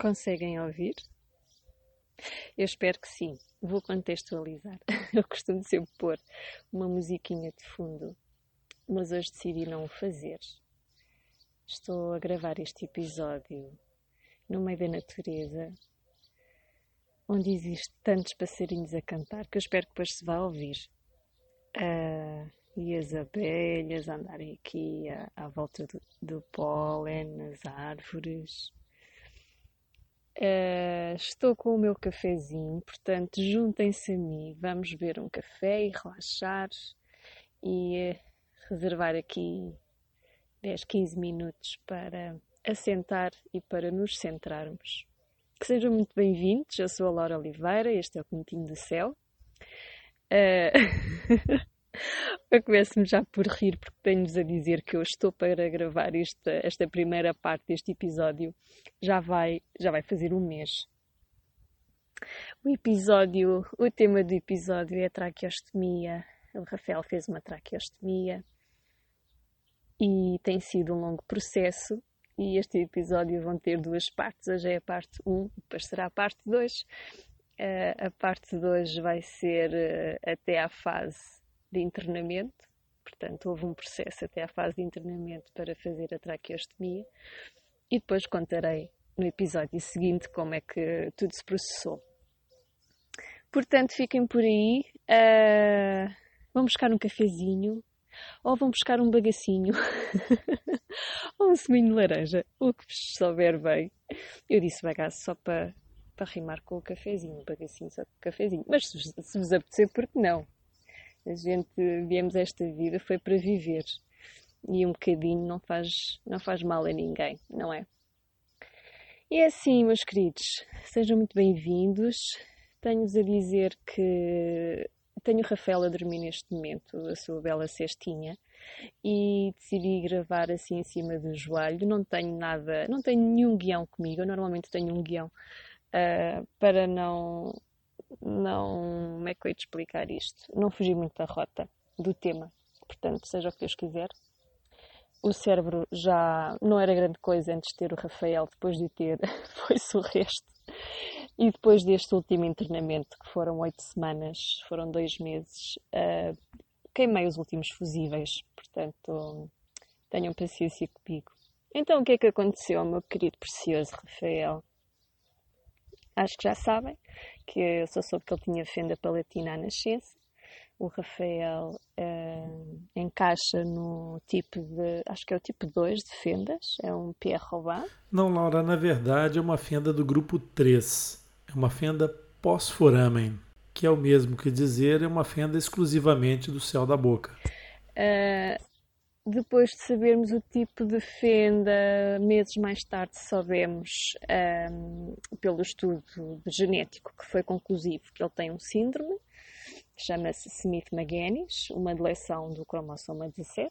Conseguem ouvir? Eu espero que sim. Vou contextualizar. Eu costumo sempre pôr uma musiquinha de fundo, mas hoje decidi não o fazer. Estou a gravar este episódio no meio da natureza, onde existe tantos passarinhos a cantar que eu espero que depois se vá ouvir. Uh, e as abelhas andarem aqui à, à volta do, do pólen, nas árvores. Uh, estou com o meu cafezinho, portanto, juntem-se a mim. Vamos beber um café e relaxar e uh, reservar aqui 10, 15 minutos para assentar e para nos centrarmos. Que sejam muito bem-vindos. Eu sou a Laura Oliveira, este é o Cantinho do Céu. Uh... Eu começo-me já por rir porque tenho-vos a dizer que eu estou para gravar esta, esta primeira parte deste episódio. Já vai, já vai fazer um mês. O episódio, o tema do episódio é a traqueostomia. O Rafael fez uma traqueostomia e tem sido um longo processo. E este episódio vão ter duas partes. Hoje é a parte 1, depois será a parte 2. Uh, eh, a parte 2 vai ser uh, até à fase de internamento, portanto, houve um processo até à fase de internamento para fazer a traqueostomia e depois contarei no episódio seguinte como é que tudo se processou. Portanto, fiquem por aí. Uh, vão buscar um cafezinho ou vão buscar um bagacinho ou um seminho de laranja, o que vos souber bem. Eu disse bagaço só para, para rimar com o cafezinho, bagacinho só com o cafezinho. Mas se, se vos apetecer, por que não? A gente viemos esta vida foi para viver e um bocadinho não faz, não faz mal a ninguém, não é? E é assim, meus queridos, sejam muito bem-vindos. Tenho-vos a dizer que tenho o Rafael a dormir neste momento, a sua bela cestinha, e decidi gravar assim em cima do joelho. Não tenho nada, não tenho nenhum guião comigo. Eu normalmente tenho um guião uh, para não não. Como é que eu ia te explicar isto? Não fugi muito da rota, do tema. Portanto, seja o que Deus quiser. O cérebro já não era grande coisa antes de ter o Rafael, depois de ter, foi-se o resto. E depois deste último internamento, que foram oito semanas, foram dois meses, uh, queimei os últimos fusíveis. Portanto, tenham paciência comigo. Então, o que é que aconteceu, meu querido precioso Rafael? Acho que já sabem que eu só soube que ele tinha fenda palatina à nascença. O Rafael uh, encaixa no tipo de. Acho que é o tipo 2 de fendas, é um Pierre Robin. Não, Laura, na verdade é uma fenda do grupo 3. É uma fenda pós-foramen, que é o mesmo que dizer é uma fenda exclusivamente do céu da boca. Uh, depois de sabermos o tipo de fenda, meses mais tarde soubemos, um, pelo estudo genético que foi conclusivo, que ele tem um síndrome, chama-se Smith-Magenis, uma deleção do cromossoma 17.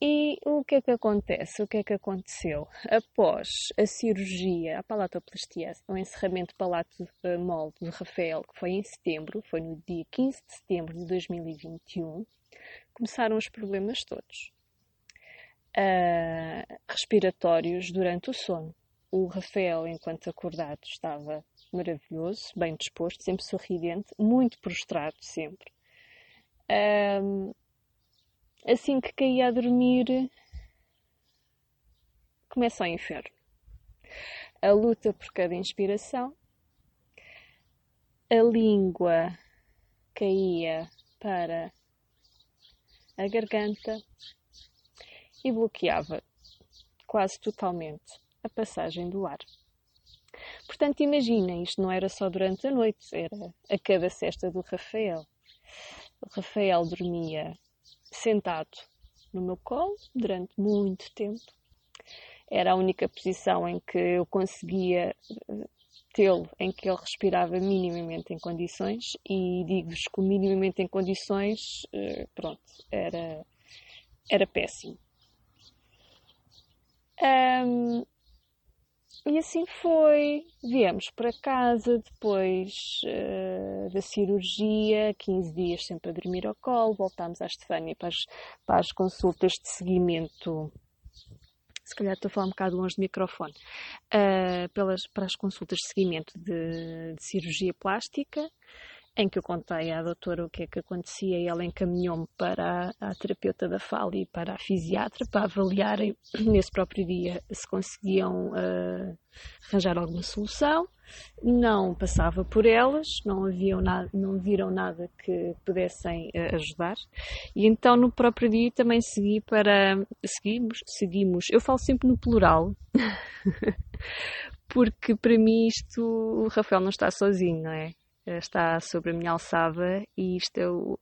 E o que é que acontece? O que é que aconteceu? Após a cirurgia, a palatoplastia, o encerramento palato molde do Rafael, que foi em setembro, foi no dia 15 de setembro de 2021, começaram os problemas todos. Uh, respiratórios durante o sono. O Rafael, enquanto acordado, estava maravilhoso, bem disposto, sempre sorridente, muito prostrado sempre. Uh, assim que caía a dormir, começa o inferno. A luta por cada inspiração, a língua caía para a garganta e bloqueava quase totalmente a passagem do ar. Portanto, imaginem, isto não era só durante a noite, era a cada cesta do Rafael. O Rafael dormia sentado no meu colo durante muito tempo. Era a única posição em que eu conseguia tê-lo em que ele respirava minimamente em condições e digo-vos que minimamente em condições, eh, pronto, era, era péssimo. Um, e assim foi. Viemos para casa depois uh, da cirurgia, 15 dias sempre a dormir ao colo. Voltámos à Estefânia para as, para as consultas de seguimento se calhar estou a falar um bocado longe do microfone, uh, pelas, para as consultas de seguimento de, de cirurgia plástica, em que eu contei à doutora o que é que acontecia e ela encaminhou-me para a, a, terapeuta da fala e para a fisiatra para avaliarem nesse próprio dia se conseguiam uh, arranjar alguma solução. Não passava por elas, não, haviam nada, não viram nada que pudessem uh, ajudar. E então no próprio dia também segui para. Seguimos, seguimos. Eu falo sempre no plural. porque para mim isto o Rafael não está sozinho, não é? Está sobre a minha alçada e isto é o,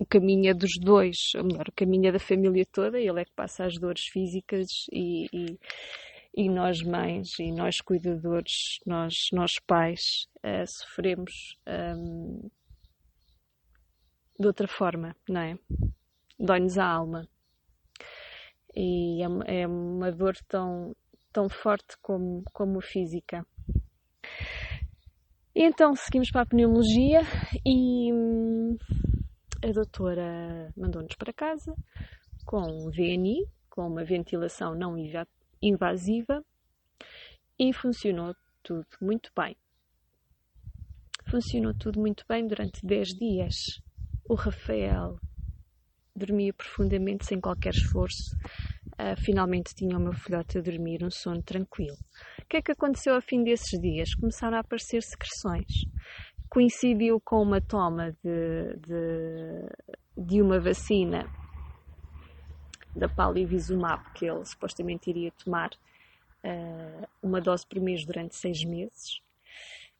o caminho é dos dois, ou melhor, o caminho é da família toda, ele é que passa as dores físicas e, e, e nós mães e nós cuidadores, nós, nós pais, uh, sofremos um, de outra forma, não é? Dói-nos a alma. E é, é uma dor tão, tão forte como, como física. Então seguimos para a pneumologia e hum, a doutora mandou-nos para casa com VNI, com uma ventilação não invasiva e funcionou tudo muito bem. Funcionou tudo muito bem durante 10 dias. O Rafael dormia profundamente sem qualquer esforço. Uh, finalmente tinha o meu filhote a dormir um sono tranquilo que é que aconteceu ao fim desses dias? Começaram a aparecer secreções. Coincidiu com uma toma de, de, de uma vacina da Palivizumab, que ele supostamente iria tomar uh, uma dose por mês durante seis meses.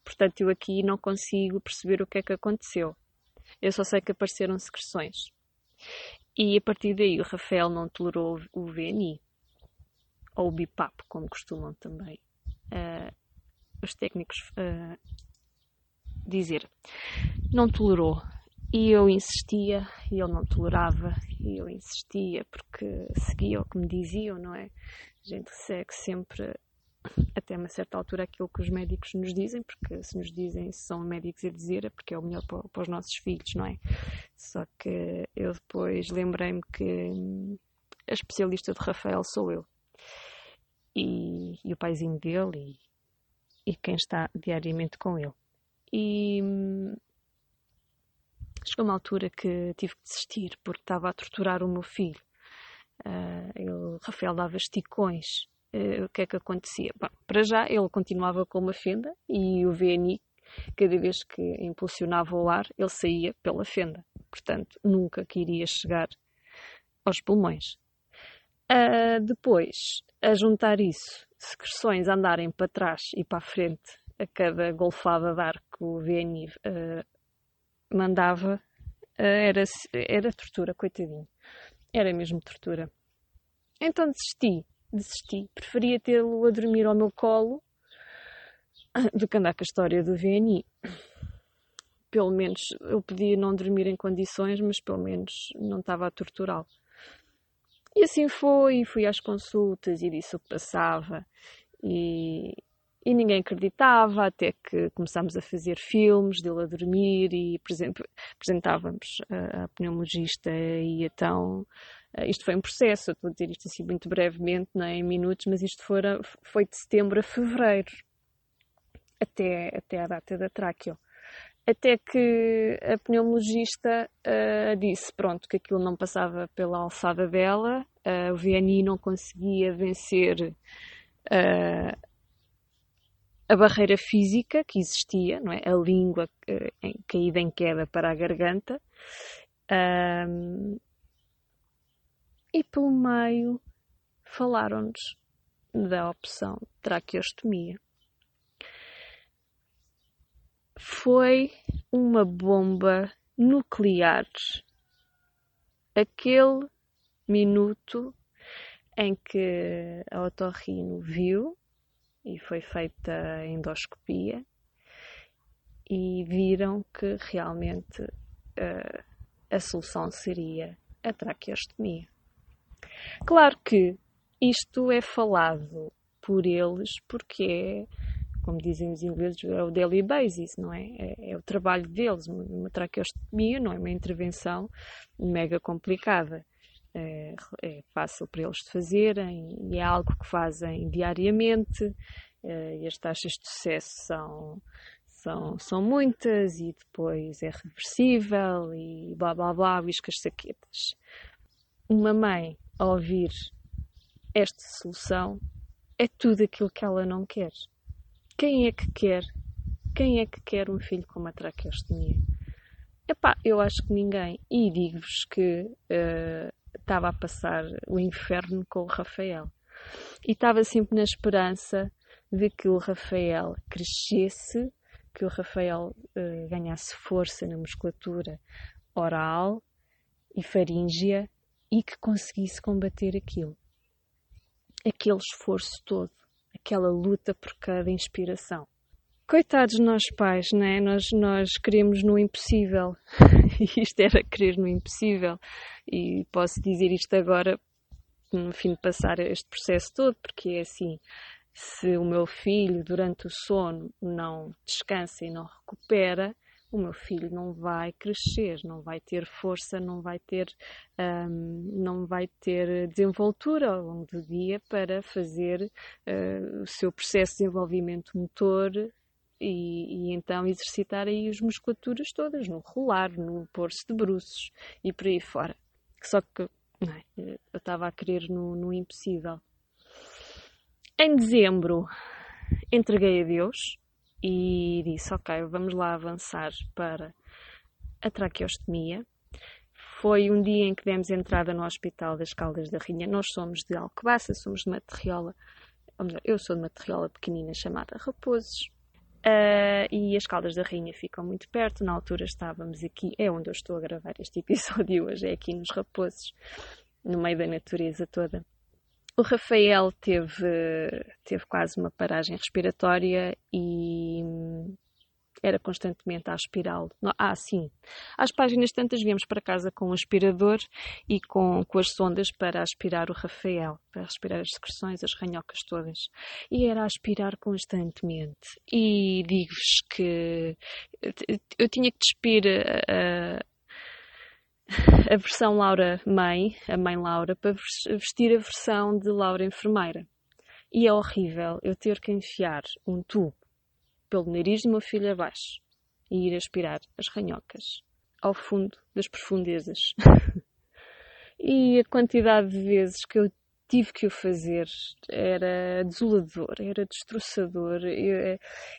Portanto, eu aqui não consigo perceber o que é que aconteceu. Eu só sei que apareceram secreções. E a partir daí o Rafael não tolerou o VNI, ou o BIPAP, como costumam também uh, os técnicos uh, dizer. Não tolerou. E eu insistia, e ele não tolerava, e eu insistia porque seguia o que me diziam, não é? A gente segue sempre, até uma certa altura, aquilo que os médicos nos dizem, porque se nos dizem, se são médicos a dizer, é porque é o melhor para, para os nossos filhos, não é? Só que eu depois lembrei-me que a especialista de Rafael sou eu e, e o paizinho dele e, e, quem está diariamente com ele. E hum, chegou uma altura que tive que desistir porque estava a torturar o meu filho. Uh, ele, Rafael dava esticões. Uh, o que é que acontecia? Bom, para já ele continuava com uma fenda e o VNI, cada vez que impulsionava o ar, ele saía pela fenda. Portanto, nunca queria chegar aos pulmões. Uh, depois, a juntar isso, secreções andarem para trás e para a frente a cada golfada de ar que o VNI uh, mandava, uh, era, era tortura, coitadinho. Era mesmo tortura. Então desisti, desisti. Preferia tê-lo a dormir ao meu colo do que andar com a história do VNI. Pelo menos eu podia não dormir em condições, mas pelo menos não estava a torturá-lo. E assim foi, fui às consultas e disse o que passava. E, e ninguém acreditava, até que começámos a fazer filmes dele a dormir e, apresentávamos a, pneumologista e então isto foi um processo, eu estou a dizer isto assim muito brevemente, não é em minutos, mas isto fora, foi de setembro a fevereiro, até, até a data da tráqueo até que a pneumologista uh, disse pronto que aquilo não passava pela alçada dela, uh, o VNI não conseguia vencer uh, a barreira física que existia, não é? a língua em, caída em queda para a garganta, e pelo meio falaram-nos da opção traqueostomia foi uma bomba nuclear. Aquele minuto em que a otorrino viu e foi feita a endoscopia e viram que realmente uh, a solução seria a traqueostomia. Claro que isto é falado por eles porque é como dizem os ingleses, é o daily basis, não é? É, é o trabalho deles. Uma traqueostomia não é uma intervenção mega complicada. é, é, fácil para eles de fazerem e é algo que fazem diariamente. É, e as taxas de sucesso são, são, são muitas e depois é reversível e blá blá blá, as saquetas. Uma mãe, ao ouvir esta solução, é tudo aquilo que ela não quer. Quem é que quer? Quem é que quer um filho com uma traqueostomia? Epá, eu acho que ninguém. E digo-vos que uh, estava a passar o inferno com o Rafael. E estava sempre na esperança de que o Rafael crescesse, que o Rafael uh, ganhasse força na musculatura oral e faríngea e que conseguisse combater aquilo. Aquele esforço todo, aquela luta por cada inspiração. Coitados nós pais, né? Nós, nós queremos no impossível. Isto era querer no impossível. E posso dizer isto agora, no fim de passar este processo todo, porque é assim: se o meu filho, durante o sono, não descansa e não recupera, o meu filho não vai crescer, não vai ter força, não vai ter, um, não vai ter desenvoltura ao longo do dia para fazer uh, o seu processo de desenvolvimento motor e, e, então exercitar aí as musculaturas todas, no rolar, no pôr-se de bruços e por aí fora. Só que é, eu estava a querer no, no impossível. Em dezembro entreguei a Deus e disse: Ok, vamos lá avançar para a traqueostomia. Foi um dia em que demos entrada no Hospital das Caldas da Rainha. Nós somos de Alcobaça, somos de uma terriola, eu sou de uma terriola pequenina chamada Raposos. Uh, e as Caldas da Rainha ficam muito perto. Na altura estávamos aqui, é onde eu estou a gravar este episódio hoje, é aqui nos Raposos, no meio da natureza toda. O Rafael teve, teve quase uma paragem respiratória e era constantemente a aspirá-lo. Ah, sim. Às páginas tantas viemos para casa com um aspirador e com, com as sondas para aspirar o Rafael, para aspirar as secreções, as ranhocas todas. E era a aspirar constantemente. E digo-vos que eu tinha que despir a, a versão Laura mãe, a mãe Laura, para vestir a versão de Laura enfermeira. E é horrível eu ter que enfiar um tubo pelo nariz do meu filho abaixo e ir aspirar as ranhocas ao fundo das profundezas. e a quantidade de vezes que eu tive que o fazer era desolador, era destroçador. É,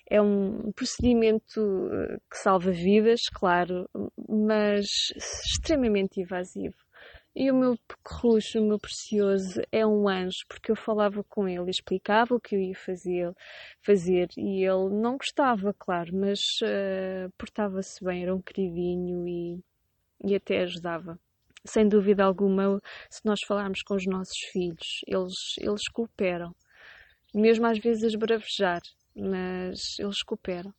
é um procedimento eh, que salva vidas, claro, mas extremamente invasivo. E o meu pequerucho, o meu precioso, é um anjo, porque eu falava com ele, explicava o que eu ia fazer, fazer e ele não gostava, claro, mas uh, portava-se bem, era um queridinho e, e até ajudava. Sem dúvida alguma, se nós falarmos com os nossos filhos, eles, eles cooperam, mesmo às vezes a esbravejar, mas eles cooperam.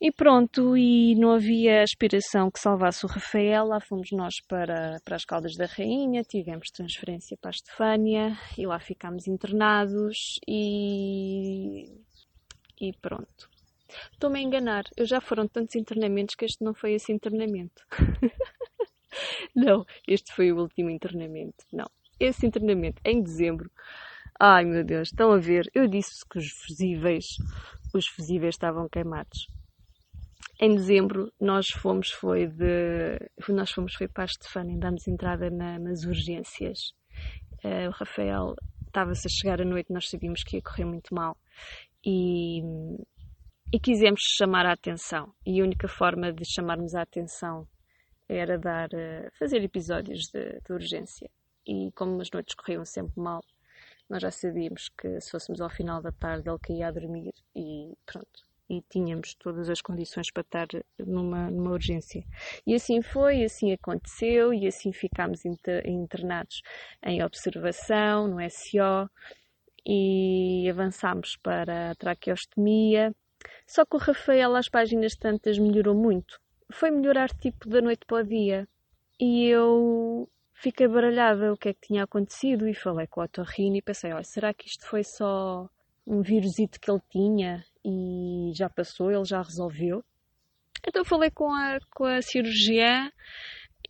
E pronto, e não havia aspiração que salvasse o Rafael, lá fomos nós para, para as Caldas da Rainha, tivemos transferência para a Estefânia e lá ficámos internados e, e pronto. Estou-me a enganar, eu já foram tantos internamentos que este não foi esse internamento. não, este foi o último internamento. Não, esse internamento em dezembro. Ai meu Deus, estão a ver? Eu disse que os fusíveis, os fusíveis estavam queimados em dezembro nós fomos foi de nós fomos foi para Estefânia damos entrada na, nas urgências uh, o Rafael estava-se a chegar à noite nós sabíamos que ia correr muito mal e, e quisemos chamar a atenção e a única forma de chamarmos a atenção era dar uh, fazer episódios de, de urgência e como as noites corriam sempre mal nós já sabíamos que se fôssemos ao final da tarde ele caía a dormir e pronto e tínhamos todas as condições para estar numa, numa urgência. E assim foi, assim aconteceu, e assim ficámos inter, internados em observação, no SO, e avançámos para a traqueostomia. Só que o Rafael, às páginas tantas, melhorou muito. Foi melhorar tipo da noite para o dia. E eu fiquei baralhada o que é que tinha acontecido e falei com o otorrino e pensei, olha, será que isto foi só um vírusito que ele tinha e já passou, ele já resolveu. Então falei com a, com a cirurgiã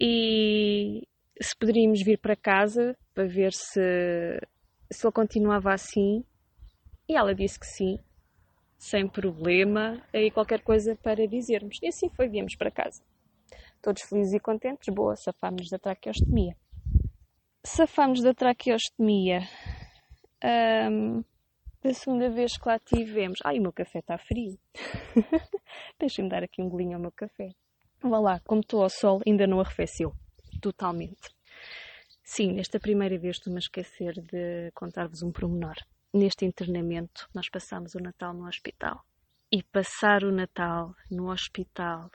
e, se poderíamos vir para casa para ver se, se ele continuava assim. E ela disse que sim, sem problema, e qualquer coisa para dizermos. E assim foi, viemos para casa. Todos felizes e contentes, boa, safámos da traqueostomia. Safámos da traqueostomia. Um, da segunda vez que lá tivemos. Ai, o meu café está frio. Deixem-me dar aqui um golinho ao meu café. Vá lá, como estou ao sol, ainda não arrefeceu. Totalmente. Sim, nesta primeira vez estou-me a esquecer de contar-vos um promenor. Neste internamento, nós passamos o Natal no hospital. E passar o Natal no hospital,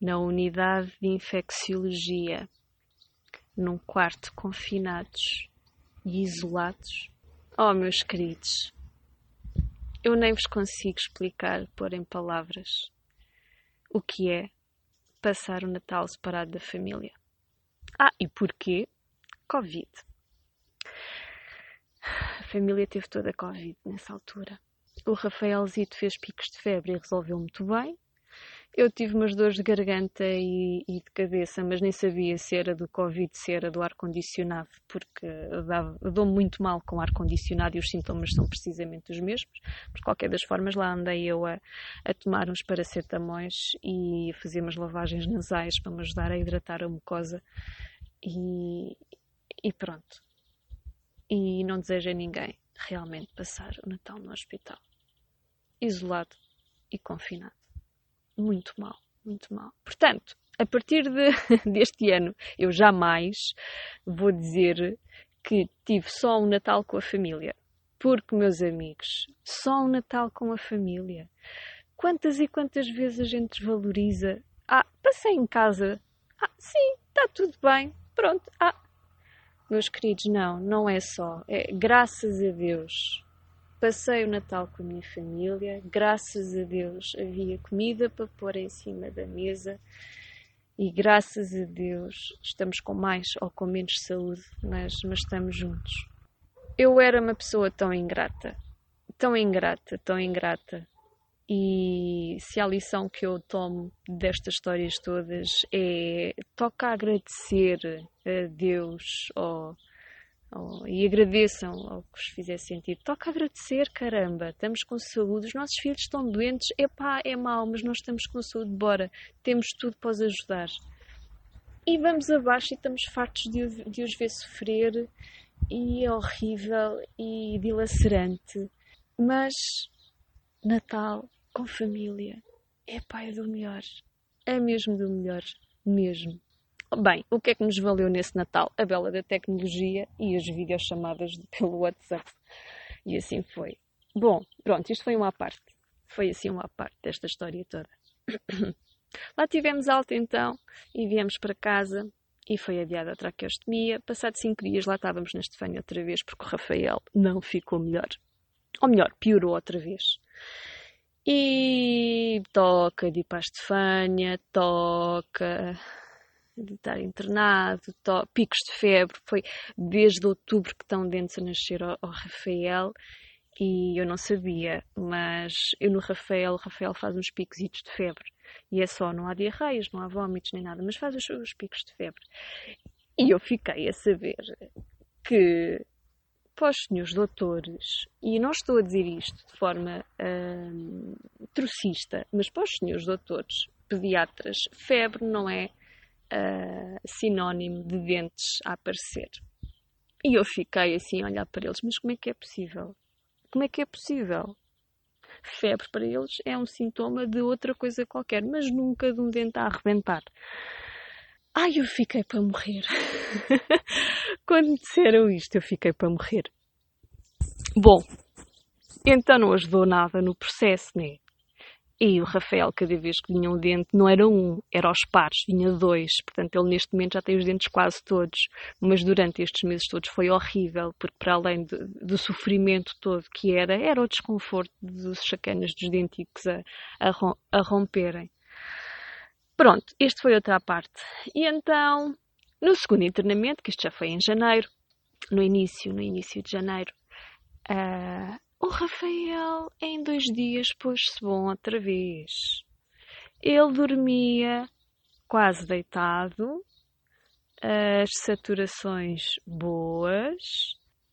na unidade de infecciologia, num quarto confinados e isolados, Oh, meus queridos, eu nem vos consigo explicar, pôr em palavras, o que é passar o Natal separado da família. Ah, e porquê? Covid. Família teve toda a Covid nessa altura. O Rafaelzito fez picos de febre e resolveu muito bem. Eu tive umas dores de garganta e, e, de cabeça, mas nem sabia se era do Covid, se era do ar-condicionado, porque dou-me muito mal com ar-condicionado e os sintomas são precisamente os mesmos. Por qualquer das formas, lá andei eu a, a tomar uns paracetamóis e a fazer umas lavagens nasais para me ajudar a hidratar a mucosa. E, e pronto. E não desejo a ninguém realmente passar o Natal no hospital, isolado e confinado muito mal, muito mal. Portanto, a partir de, deste ano, eu jamais vou dizer que tive só um Natal com a família. Porque, meus amigos, só um Natal com a família. Quantas e quantas vezes a gente desvaloriza? Ah, passei em casa. Ah, sim, está tudo bem. Pronto. Ah, meus queridos, não, não é só. É graças a Deus Passei o Natal com a minha família, graças a Deus havia comida para pôr em cima da mesa e graças a Deus estamos com mais ou com menos saúde, mas, mas estamos juntos. Eu era uma pessoa tão ingrata, tão ingrata, tão ingrata. E se a lição que eu tomo destas histórias todas é toca agradecer a Deus ou Oh, e agradeçam ao que vos fizer sentido. Toca agradecer, caramba, estamos com saúde, os nossos filhos estão doentes, epá, é mau, mas nós estamos com saúde, bora, temos tudo para os ajudar. E vamos abaixo e estamos fartos de, de os ver sofrer, e é horrível e dilacerante, mas Natal com família, epá, é do melhor, é mesmo do melhor, mesmo. Bem, o que é que nos valeu nesse Natal? A bela da tecnologia e as videochamadas pelo WhatsApp. E assim foi. Bom, pronto, isto foi uma parte. Foi assim uma parte desta história toda. Lá tivemos alta então e viemos para casa e foi adiada a traqueostomia. Passado cinco dias lá estávamos na Estefânia outra vez porque o Rafael não ficou melhor. Ou melhor, piorou outra vez. E toca de ir para a Estefânia, toca de estar internado, picos de febre, foi desde outubro que estão dentes a nascer ao, ao, Rafael e eu não sabia, mas eu no Rafael, o Rafael faz uns picos de febre e é só, não há diarreias, não há vômitos nem nada, mas faz os, os picos de febre. E eu fiquei a saber que para os senhores doutores, e não estou a dizer isto de forma hum, trocista, mas para os senhores doutores pediatras, febre não é uh, sinónimo de dentes a aparecer. E eu fiquei assim a olhar para eles, mas como é que é possível? Como é que é possível? Febre para eles é um sintoma de outra coisa qualquer, mas nunca de um dente a arrebentar. Ai, eu fiquei para morrer. Quando disseram isto, eu fiquei para morrer. Bom, então não ajudou nada no processo, né? E o Rafael, cada vez que vinha um dente, não era um, era aos pares, vinha dois. Portanto, ele neste momento já tem os dentes quase todos. Mas durante estes meses todos foi horrível, porque para além de, do sofrimento todo que era, era o desconforto dos chacanas dos denticos a, a, a romperem. Pronto, este foi outra parte. E então, no segundo internamento, que isto já foi em janeiro, no início, no início de janeiro, uh, o Rafael em dois dias pôs-se bom outra vez. Ele dormia quase deitado, as saturações boas,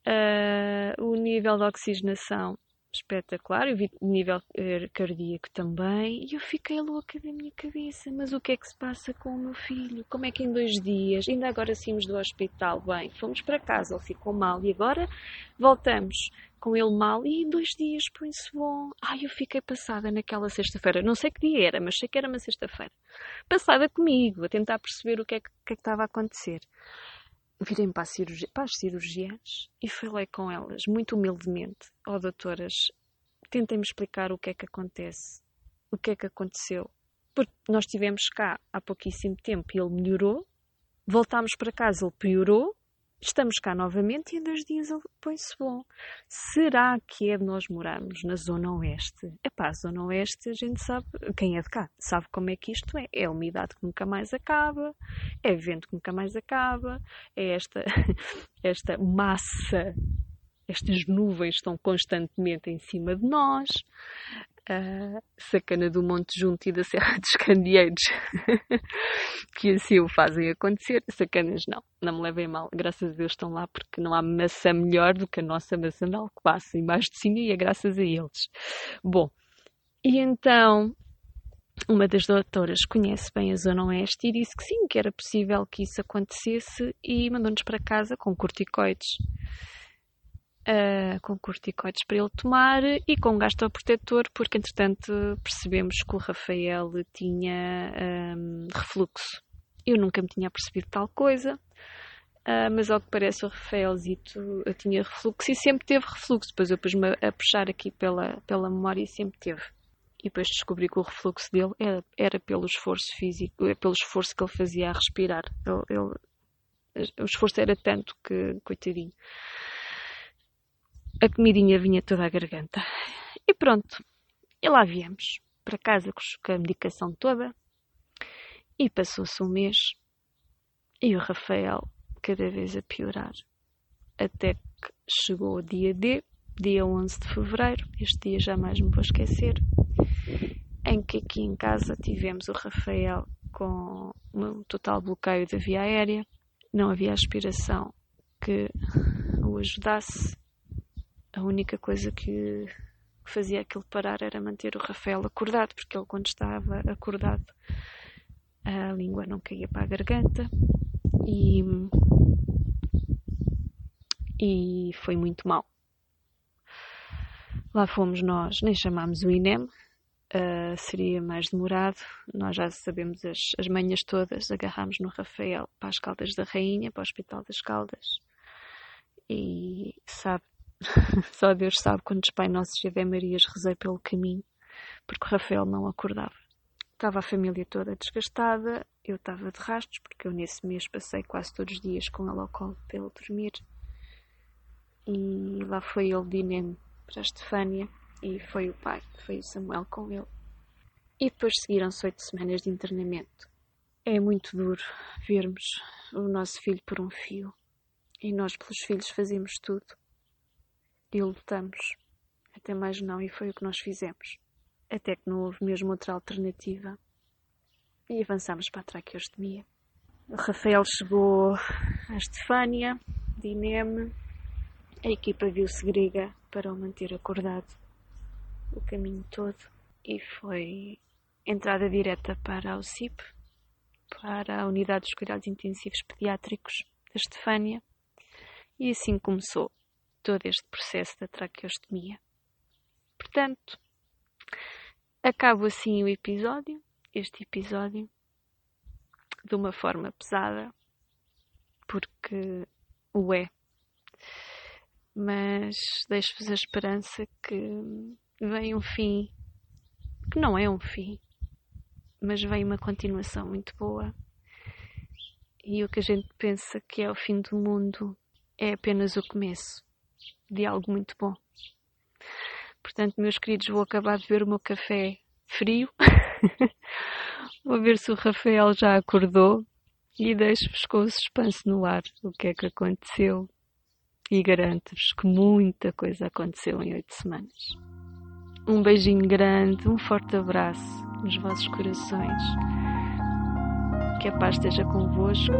uh, o nível de oxigenação espetacular, eu vi nível cardíaco também, e eu fiquei louca da minha cabeça. Mas o que é que se passa com o meu filho? Como é que em dois dias, ainda agora saímos do hospital, bem, fomos para casa, ele ficou mal, e agora voltamos com ele mal, e em dois dias põe-se bom. Ai, eu fiquei passada naquela sexta-feira, não sei que dia era, mas sei que era uma sexta-feira. Passada comigo, a tentar perceber o que é que, que, é que estava a acontecer virei para, cirurgia, para as cirurgiãs e falei com elas, muito humildemente. Ó oh, doutoras, tentem-me explicar o que é que acontece, o que é que aconteceu. Porque nós estivemos cá há pouquíssimo tempo e ele melhorou, voltámos para casa, ele piorou, Estamos cá novamente e em dois dias ele põe-se bom. Será que é de nós morarmos na Zona Oeste? É pá, Zona Oeste a gente sabe, quem é de cá, sabe como é que isto é. É a umidade que nunca mais acaba, é vento que nunca mais acaba, é esta, esta massa, estas nuvens estão constantemente em cima de nós a sacana do Monte Junto e da Serra dos Candeeiros, que assim o fazem acontecer. Sacanas não, não me levem mal, graças a Deus estão lá porque não há maçã melhor do que a nossa maçã de Alcobaça, embaixo de cima e é graças a eles. Bom, e então uma das doutoras conhece bem a Zona Oeste e disse que sim, que era possível que isso acontecesse e mandou-nos para casa com corticoides uh, com corticoides para ele tomar e com gastroprotetor, porque entretanto percebemos que o Rafael tinha um, refluxo. Eu nunca me tinha percebido tal coisa, uh, mas ao que parece o Rafaelzito tinha refluxo e sempre teve refluxo. Depois eu pus-me a puxar aqui pela, pela memória e sempre teve. E depois descobri que o refluxo dele era, era pelo esforço físico, pelo esforço que ele fazia a respirar. Ele, ele, o esforço era tanto que, coitadinho a comidinha vinha toda à garganta. E pronto, e lá viemos, para casa com a medicação toda, e passou-se um mês, e o Rafael cada vez a piorar, até que chegou o dia D, dia 11 de fevereiro, este dia jamais me vou esquecer, em que aqui em casa tivemos o Rafael com um total bloqueio da via aérea, não havia aspiração que o ajudasse a única coisa que fazia aquilo parar era manter o Rafael acordado, porque ele, quando estava acordado, a língua não caía para a garganta e, e foi muito mal. Lá fomos nós, nem chamámos o INEM, uh, seria mais demorado. Nós já sabemos as, as manhas todas, agarrámos no Rafael para as Caldas da Rainha, para o Hospital das Caldas. E sabe, Só Deus sabe quantos Pai Nossos e Ave Marias rezei pelo caminho, porque Rafael não acordava. Estava a família toda desgastada, eu estava de rastros, porque eu nesse mês passei quase todos os dias com ele ao colo para ele dormir. E lá foi ele de Inem para a Estefânia, e foi o pai, foi o Samuel com ele. E depois seguiram-se oito semanas de internamento. É muito duro vermos o nosso filho por um fio. E nós, pelos filhos, fazemos tudo e lutamos. Até mais não, e foi o que nós fizemos. Até que não houve mesmo outra alternativa. E avançamos para a traqueostomia. O Rafael chegou à Estefânia, de INEM. A equipa viu-se grega para o manter acordado o caminho todo. E foi entrada direta para o CIP, para a Unidade dos Cuidados Intensivos Pediátricos da Estefânia. E assim começou todo este processo da traqueostomia. Portanto, acabo assim o episódio, este episódio, de uma forma pesada, porque o é. Mas deixo-vos a esperança que vem um fim, que não é um fim, mas vem uma continuação muito boa. E o que a gente pensa que é o fim do mundo é apenas o começo de algo muito bom. Portanto, meus queridos, vou acabar de ver o meu café frio. vou ver se o Rafael já acordou e deixo-vos com o suspense no ar o que é que aconteceu e garanto-vos que muita coisa aconteceu em oito semanas. Um beijinho grande, um forte abraço nos vossos corações. Que a paz esteja convosco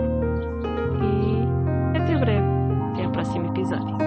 próximo episódio.